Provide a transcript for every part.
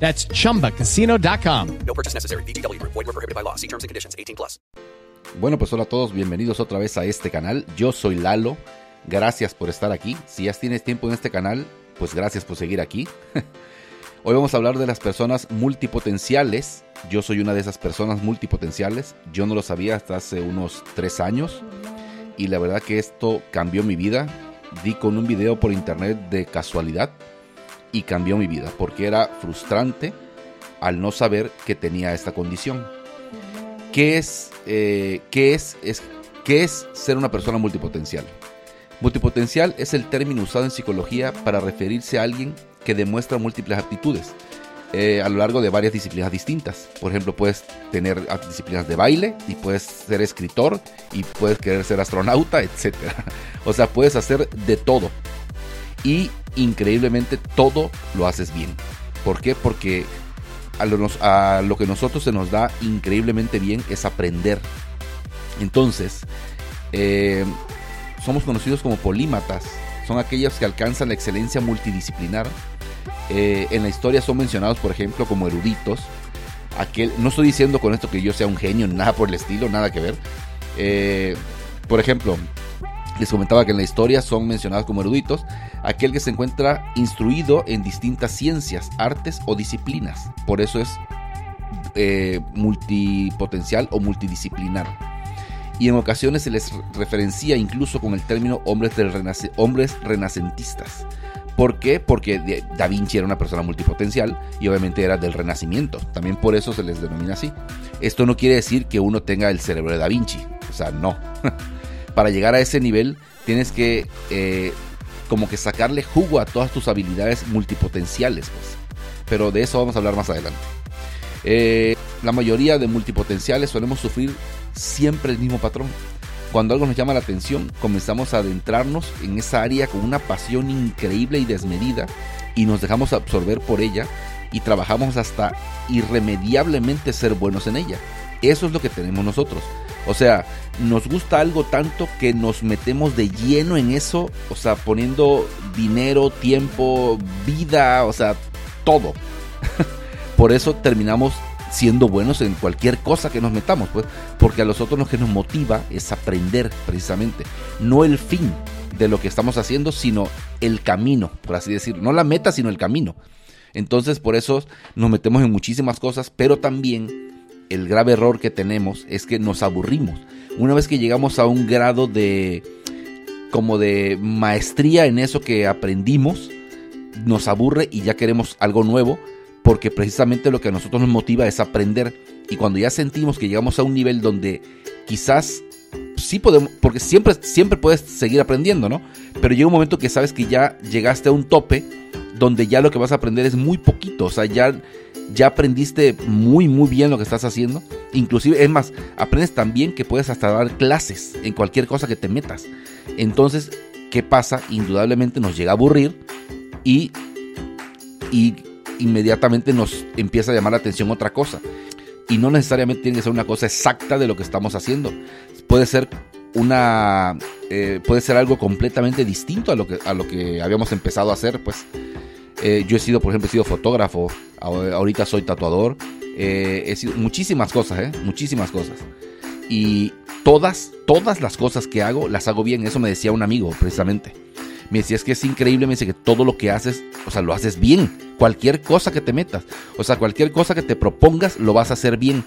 That's chumbacasino.com. No purchase necessary. VGW Group. Void were prohibited by law. See terms and conditions. 18 plus. Bueno, pues hola a todos, bienvenidos otra vez a este canal. Yo soy Lalo, gracias por estar aquí. Si ya tienes tiempo en este canal, pues gracias por seguir aquí. Hoy vamos a hablar de las personas multipotenciales. Yo soy una de esas personas multipotenciales. Yo no lo sabía hasta hace unos tres años. Y la verdad que esto cambió mi vida. Di con un video por internet de casualidad y cambió mi vida porque era frustrante al no saber que tenía esta condición. ¿Qué es, eh, qué es, es, qué es ser una persona multipotencial? Multipotencial es el término usado en psicología para referirse a alguien que demuestra múltiples aptitudes eh, a lo largo de varias disciplinas distintas. Por ejemplo, puedes tener disciplinas de baile y puedes ser escritor y puedes querer ser astronauta, etc. O sea, puedes hacer de todo. Y increíblemente todo lo haces bien. ¿Por qué? Porque a lo, a lo, que nosotros se nos da increíblemente bien es aprender. Entonces, eh, somos conocidos como polímatas. Son aquellos que alcanzan la excelencia multidisciplinar. Eh, en la historia son mencionados, por ejemplo, como eruditos. Aquel, no estoy diciendo con esto que yo sea un genio, nada por el estilo, nada que ver. Eh, por ejemplo, les comentaba que en la historia son mencionados como eruditos, aquel que se encuentra instruido en distintas ciencias, artes o disciplinas. Por eso es eh, multipotencial o multidisciplinar. Y en ocasiones se les referencia incluso con el término hombres, del renac hombres renacentistas. ¿Por qué? Porque Da Vinci era una persona multipotencial y obviamente era del Renacimiento. También por eso se les denomina así. Esto no quiere decir que uno tenga el cerebro de Da Vinci. O sea, no. para llegar a ese nivel tienes que eh, como que sacarle jugo a todas tus habilidades multipotenciales. Pues. Pero de eso vamos a hablar más adelante. Eh, la mayoría de multipotenciales solemos sufrir siempre el mismo patrón. Cuando algo nos llama la atención, comenzamos a adentrarnos en esa área con una pasión increíble y desmedida y nos dejamos absorber por ella y trabajamos hasta irremediablemente ser buenos en ella. Eso es lo que tenemos nosotros. O sea, nos gusta algo tanto que nos metemos de lleno en eso, o sea, poniendo dinero, tiempo, vida, o sea, todo. Por eso terminamos siendo buenos en cualquier cosa que nos metamos, pues, porque a nosotros lo que nos motiva es aprender precisamente, no el fin de lo que estamos haciendo, sino el camino, por así decirlo, no la meta, sino el camino. Entonces, por eso nos metemos en muchísimas cosas, pero también el grave error que tenemos es que nos aburrimos. Una vez que llegamos a un grado de como de maestría en eso que aprendimos, nos aburre y ya queremos algo nuevo, porque precisamente lo que a nosotros nos motiva es aprender. Y cuando ya sentimos que llegamos a un nivel donde quizás sí podemos, porque siempre, siempre puedes seguir aprendiendo, ¿no? Pero llega un momento que sabes que ya llegaste a un tope donde ya lo que vas a aprender es muy poquito, o sea, ya ya aprendiste muy muy bien lo que estás haciendo. Inclusive, es más, aprendes también que puedes hasta dar clases en cualquier cosa que te metas. Entonces, ¿qué pasa? Indudablemente nos llega a aburrir y, y inmediatamente nos empieza a llamar la atención otra cosa. Y no necesariamente tiene que ser una cosa exacta de lo que estamos haciendo. Puede ser una eh, puede ser algo completamente distinto a lo que a lo que habíamos empezado a hacer pues eh, yo he sido, por ejemplo, he sido fotógrafo, ahorita soy tatuador, eh, he sido muchísimas cosas, ¿eh? Muchísimas cosas. Y todas, todas las cosas que hago, las hago bien. Eso me decía un amigo, precisamente. Me decía, es que es increíble, me dice que todo lo que haces, o sea, lo haces bien. Cualquier cosa que te metas, o sea, cualquier cosa que te propongas, lo vas a hacer bien.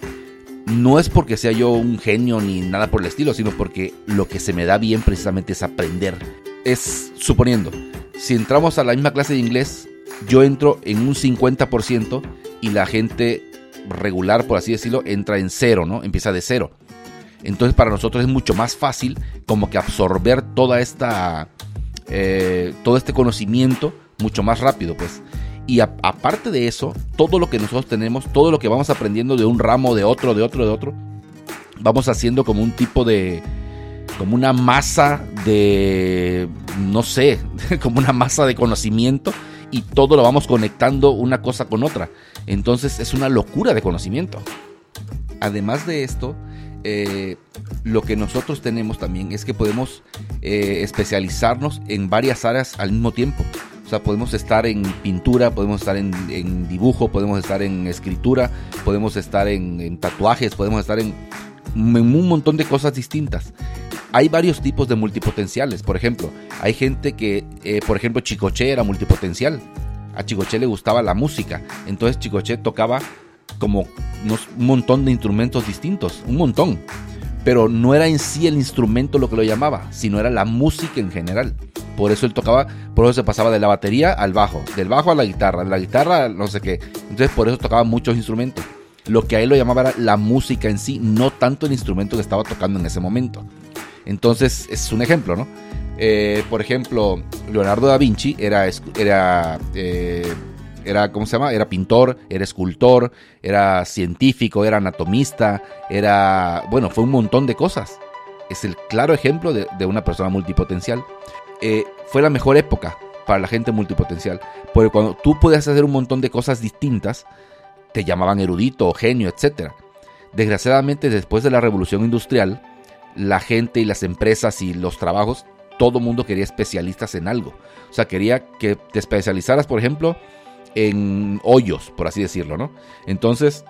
no es porque sea yo un genio ni nada por el estilo, sino porque lo que se me da bien precisamente es aprender. Es suponiendo, si entramos a la misma clase de inglés, yo entro en un 50% y la gente regular, por así decirlo, entra en cero, ¿no? Empieza de cero. Entonces para nosotros es mucho más fácil como que absorber toda esta, eh, todo este conocimiento mucho más rápido, pues. Y aparte de eso, todo lo que nosotros tenemos, todo lo que vamos aprendiendo de un ramo, de otro, de otro, de otro, vamos haciendo como un tipo de, como una masa de, no sé, como una masa de conocimiento y todo lo vamos conectando una cosa con otra. Entonces es una locura de conocimiento. Además de esto, eh, lo que nosotros tenemos también es que podemos eh, especializarnos en varias áreas al mismo tiempo. O sea, podemos estar en pintura, podemos estar en, dibujo, podemos estar en escritura, podemos estar en, tatuajes, podemos estar en, un montón de cosas distintas. Hay varios tipos de multipotenciales. Por ejemplo, hay gente que, eh, por ejemplo, Chicoche era multipotencial. A Chicoche le gustaba la música. Entonces Chicoche tocaba como un montón de instrumentos distintos, un montón. Pero no era en sí el instrumento lo que lo llamaba, sino era la música en general. Por eso él tocaba, por eso se pasaba de la batería al bajo, del bajo a la guitarra, de la guitarra no sé qué. Entonces por eso tocaba muchos instrumentos. Lo que a él lo llamaba era la música en sí, no tanto el instrumento que estaba tocando en ese momento. Entonces es un ejemplo, ¿no? Eh, por ejemplo, Leonardo da Vinci era, era eh, era, ¿cómo se llama? Era pintor, era escultor, era científico, era anatomista, era, bueno, fue un montón de cosas. Es el claro ejemplo de, una persona multipotencial. Eh, fue la mejor época para la gente multipotencial, porque cuando tú podías hacer un montón de cosas distintas, te llamaban erudito, genio, etc. Desgraciadamente, después de la revolución industrial, la gente y las empresas y los trabajos, todo mundo quería especialistas en algo. O sea, quería que te especializaras, por ejemplo, en hoyos, por así decirlo, ¿no? Entonces,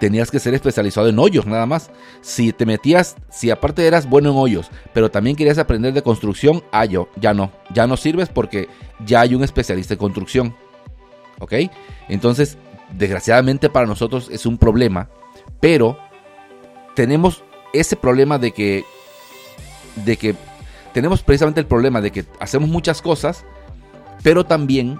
tenías que ser especializado en hoyos nada más. Si te metías, si aparte eras bueno en hoyos, pero también querías aprender de construcción, ah, yo, ya no, ya no sirves porque ya hay un especialista en construcción. ¿Ok? Entonces, desgraciadamente para nosotros es un problema, pero tenemos ese problema de que, de que, tenemos precisamente el problema de que hacemos muchas cosas, pero también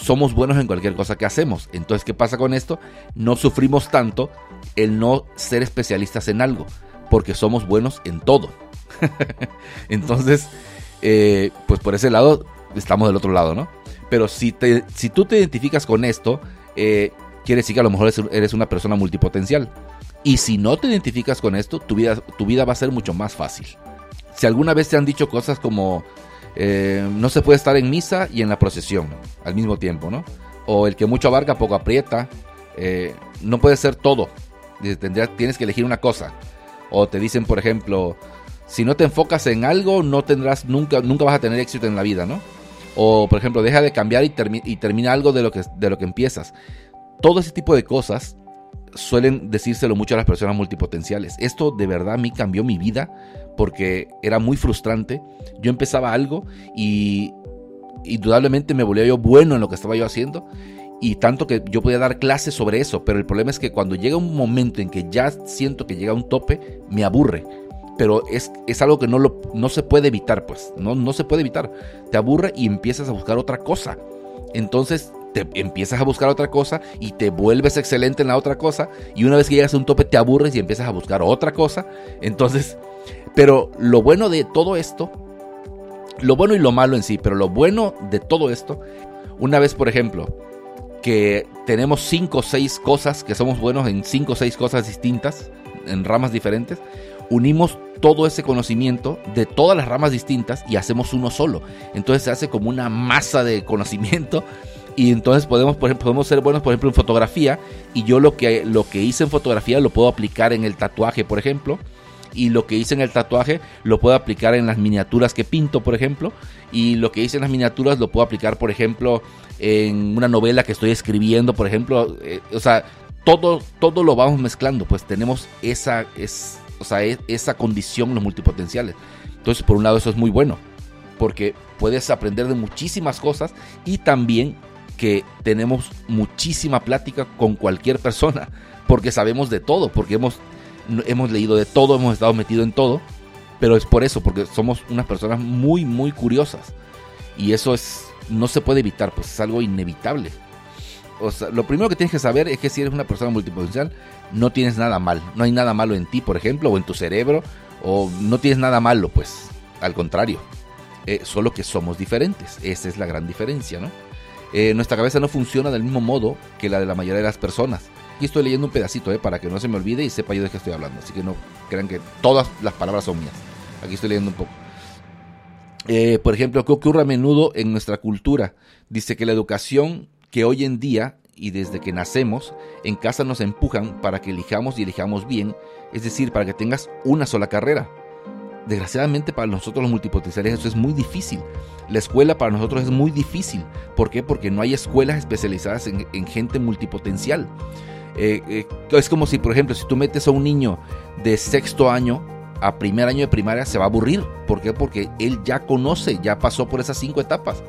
somos buenos en cualquier cosa que hacemos. Entonces, ¿qué pasa con esto? No sufrimos tanto el no ser especialistas en algo, porque somos buenos en todo. Entonces, eh, pues por ese lado estamos del otro lado, ¿no? Pero si, te, si tú te identificas con esto, eh, quiere decir que a lo mejor eres una persona multipotencial. Y si no te identificas con esto, tu vida, tu vida va a ser mucho más fácil. Si alguna vez te han dicho cosas como, eh, no se puede estar en misa y en la procesión al mismo tiempo, ¿no? O el que mucho abarca, poco aprieta. Eh, no puede ser todo. tienes que elegir una cosa. O te dicen, por ejemplo, si no te enfocas en algo, no tendrás, nunca, nunca vas a tener éxito en la vida, ¿no? O, por ejemplo, deja de cambiar y, y termina algo de lo, que, de lo que empiezas. Todo ese tipo de cosas suelen decírselo mucho a las personas multipotenciales. Esto de verdad a mí cambió mi vida porque era muy frustrante. Yo empezaba algo y indudablemente me volvía yo bueno en lo que estaba yo haciendo y tanto que yo podía dar clases sobre eso, pero el problema es que cuando llega un momento en que ya siento que llega un tope, me aburre. Pero es, es algo que no, lo, no se puede evitar, pues, no, no se puede evitar. Te aburre y empiezas a buscar otra cosa. Entonces te empiezas a buscar otra cosa y te vuelves excelente en la otra cosa y una vez que llegas a un tope te aburres y empiezas a buscar otra cosa. Entonces pero lo bueno de todo esto, lo bueno y lo malo en sí, pero lo bueno de todo esto, una vez por ejemplo, que tenemos cinco o seis cosas, que somos buenos en cinco o seis cosas distintas, en ramas diferentes, unimos todo ese conocimiento de todas las ramas distintas y hacemos uno solo. Entonces se hace como una masa de conocimiento y entonces podemos, por ejemplo, podemos ser buenos, por ejemplo, en fotografía y yo lo que, lo que hice en fotografía lo puedo aplicar en el tatuaje, por ejemplo, y lo que hice en el tatuaje lo puedo aplicar en las miniaturas que pinto, por ejemplo, y lo que hice en las miniaturas lo puedo aplicar, por ejemplo, en una novela que estoy escribiendo, por ejemplo, eh, o sea, todo, todo lo vamos mezclando, pues tenemos esa, es, o sea, e, esa condición los multipotenciales. Entonces, por un lado, eso es muy bueno, porque puedes aprender de muchísimas cosas y también que tenemos muchísima plática con cualquier persona, porque sabemos de todo, porque hemos, hemos leído de todo, hemos estado metidos en todo, pero es por eso, porque somos unas personas muy, muy curiosas. Y eso es, no se puede evitar, pues es algo inevitable. O sea, lo primero que tienes que saber es que si eres una persona multipotencial, no tienes nada mal. No hay nada malo en ti, por ejemplo, o en tu cerebro, o no tienes nada malo, pues al contrario. Eh, solo que somos diferentes. Esa es la gran diferencia, ¿no? Eh, nuestra cabeza no funciona del mismo modo que la de la mayoría de las personas. Aquí estoy leyendo un pedacito, eh, para que no se me olvide y sepa yo de qué estoy hablando. Así que no crean que todas las palabras son mías. Aquí estoy leyendo un poco. Eh, por ejemplo, ¿qué ocurre a menudo en nuestra cultura? Dice que la educación que hoy en día y desde que nacemos, en casa nos empujan para que elijamos y elijamos bien, es decir, para que tengas una sola carrera. Desgraciadamente para nosotros los multipotenciales eso es muy difícil. La escuela para nosotros es muy difícil. ¿Por qué? Porque no hay escuelas especializadas en, gente multipotencial. Eh, eh, es como si, por ejemplo, si tú metes a un niño de sexto año a primer año de primaria, se va a aburrir. ¿Por qué? Porque él ya conoce, ya pasó por esas cinco etapas.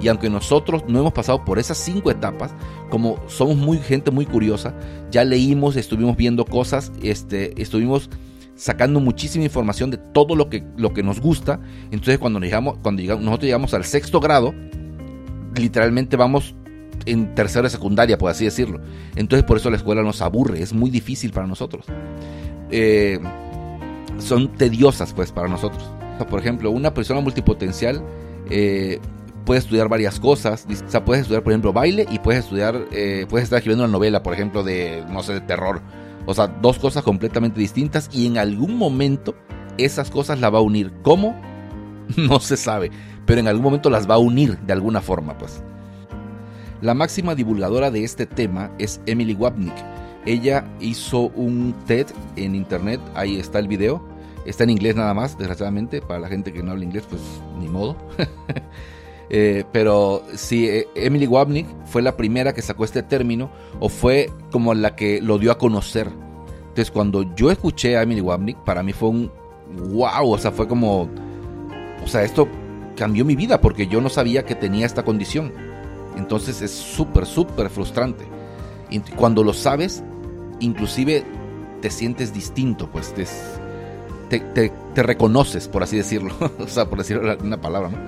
Y aunque nosotros no hemos pasado por esas cinco etapas, como somos muy gente muy curiosa, ya leímos, estuvimos viendo cosas, este, estuvimos sacando muchísima información de todo lo que, lo que nos gusta. Entonces cuando, llegamos, cuando llegamos, nosotros llegamos al sexto grado, literalmente vamos en tercera secundaria, por así decirlo. Entonces por eso la escuela nos aburre, es muy difícil para nosotros. Eh, son tediosas pues para nosotros. Por ejemplo, una persona multipotencial eh, puede estudiar varias cosas. O sea, puedes estudiar, por ejemplo, baile y puedes estudiar, eh, puedes estar escribiendo una novela, por ejemplo, de, no sé, de terror o sea, dos cosas completamente distintas y en algún momento esas cosas las va a unir. ¿Cómo? No se sabe, pero en algún momento las va a unir de alguna forma, pues. La máxima divulgadora de este tema es Emily Wapnick. Ella hizo un TED en internet, ahí está el video. Está en inglés nada más, desgraciadamente, para la gente que no habla inglés, pues ni modo. Eh, pero si eh, Emily Wapnick fue la primera que sacó este término o fue como la que lo dio a conocer. Entonces cuando yo escuché a Emily Wapnick, para mí fue un wow, o sea, fue como, o sea, esto cambió mi vida porque yo no sabía que tenía esta condición. Entonces es súper, súper frustrante. Y cuando lo sabes, inclusive te sientes distinto, pues te, te, reconoces, por así decirlo. o sea, por decirlo una palabra, ¿no?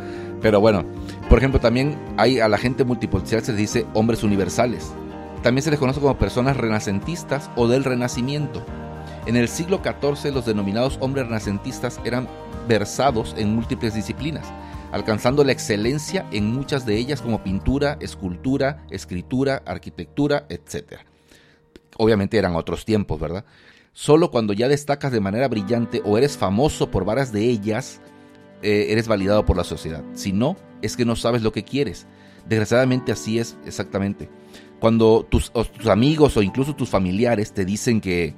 Pero bueno, por ejemplo, también hay a la gente multipotencial se les dice hombres universales. También se les conoce como personas renacentistas o del renacimiento. En el siglo XIV los denominados hombres renacentistas eran versados en múltiples disciplinas, alcanzando la excelencia en muchas de ellas como pintura, escultura, escritura, arquitectura, etc. Obviamente eran otros tiempos, ¿verdad? Solo cuando ya destacas de manera brillante o eres famoso por varias de ellas, eh, eres validado por la sociedad. Si no, es que no sabes lo que quieres. Desgraciadamente así es exactamente. Cuando tus, amigos o incluso tus familiares te dicen que,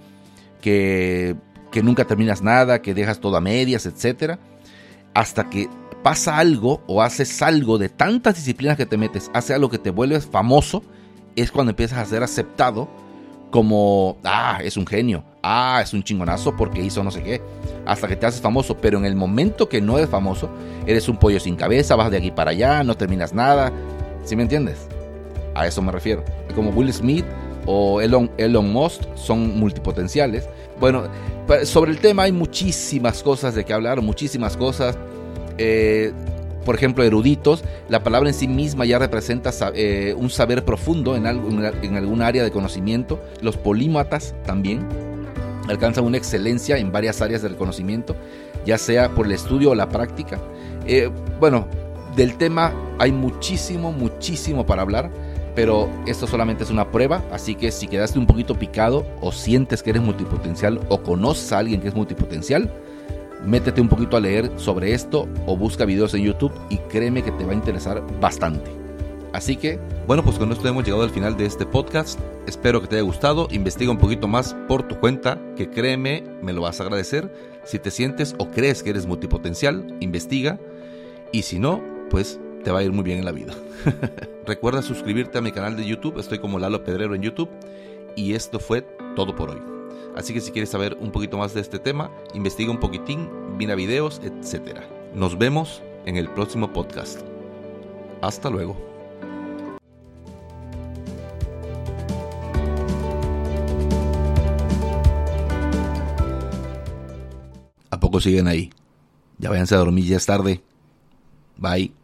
que, que nunca terminas nada, que dejas todo a medias, etc. Hasta que pasa algo o haces algo de tantas disciplinas que te metes, hace algo que te vuelves famoso, es cuando empiezas a ser aceptado como, ah, es un genio, ah, es un chingonazo porque hizo no sé qué, hasta que te haces famoso, pero en el momento que no eres famoso, eres un pollo sin cabeza, vas de aquí para allá, no terminas nada, ¿sí me entiendes? A eso me refiero. Como Will Smith o Elon, Elon Musk son multipotenciales. Bueno, sobre el tema hay muchísimas cosas de que hablar, muchísimas cosas. Eh, por ejemplo, eruditos, la palabra en sí misma ya representa eh, un saber profundo en, algo, en, algún área de conocimiento. Los polímatas también alcanzan una excelencia en varias áreas del conocimiento, ya sea por el estudio o la práctica. Eh, bueno, del tema hay muchísimo, muchísimo para hablar, pero esto solamente es una prueba, así que si quedaste un poquito picado o sientes que eres multipotencial o conoces a alguien que es multipotencial, métete un poquito a leer sobre esto o busca videos en YouTube y créeme que te va a interesar bastante. Así que, bueno, pues con esto hemos llegado al final de este podcast. Espero que te haya gustado. Investiga un poquito más por tu cuenta, que créeme, me lo vas a agradecer. Si te sientes o crees que eres multipotencial, investiga. Y si no, pues te va a ir muy bien en la vida. Recuerda suscribirte a mi canal de YouTube. Estoy como Lalo Pedrero en YouTube. Y esto fue todo por hoy. Así que si quieres saber un poquito más de este tema, investiga un poquitín, mira videos, etc. Nos vemos en el próximo podcast. Hasta luego. Siguen ahí? Ya váyanse a dormir, ya es tarde. Bye.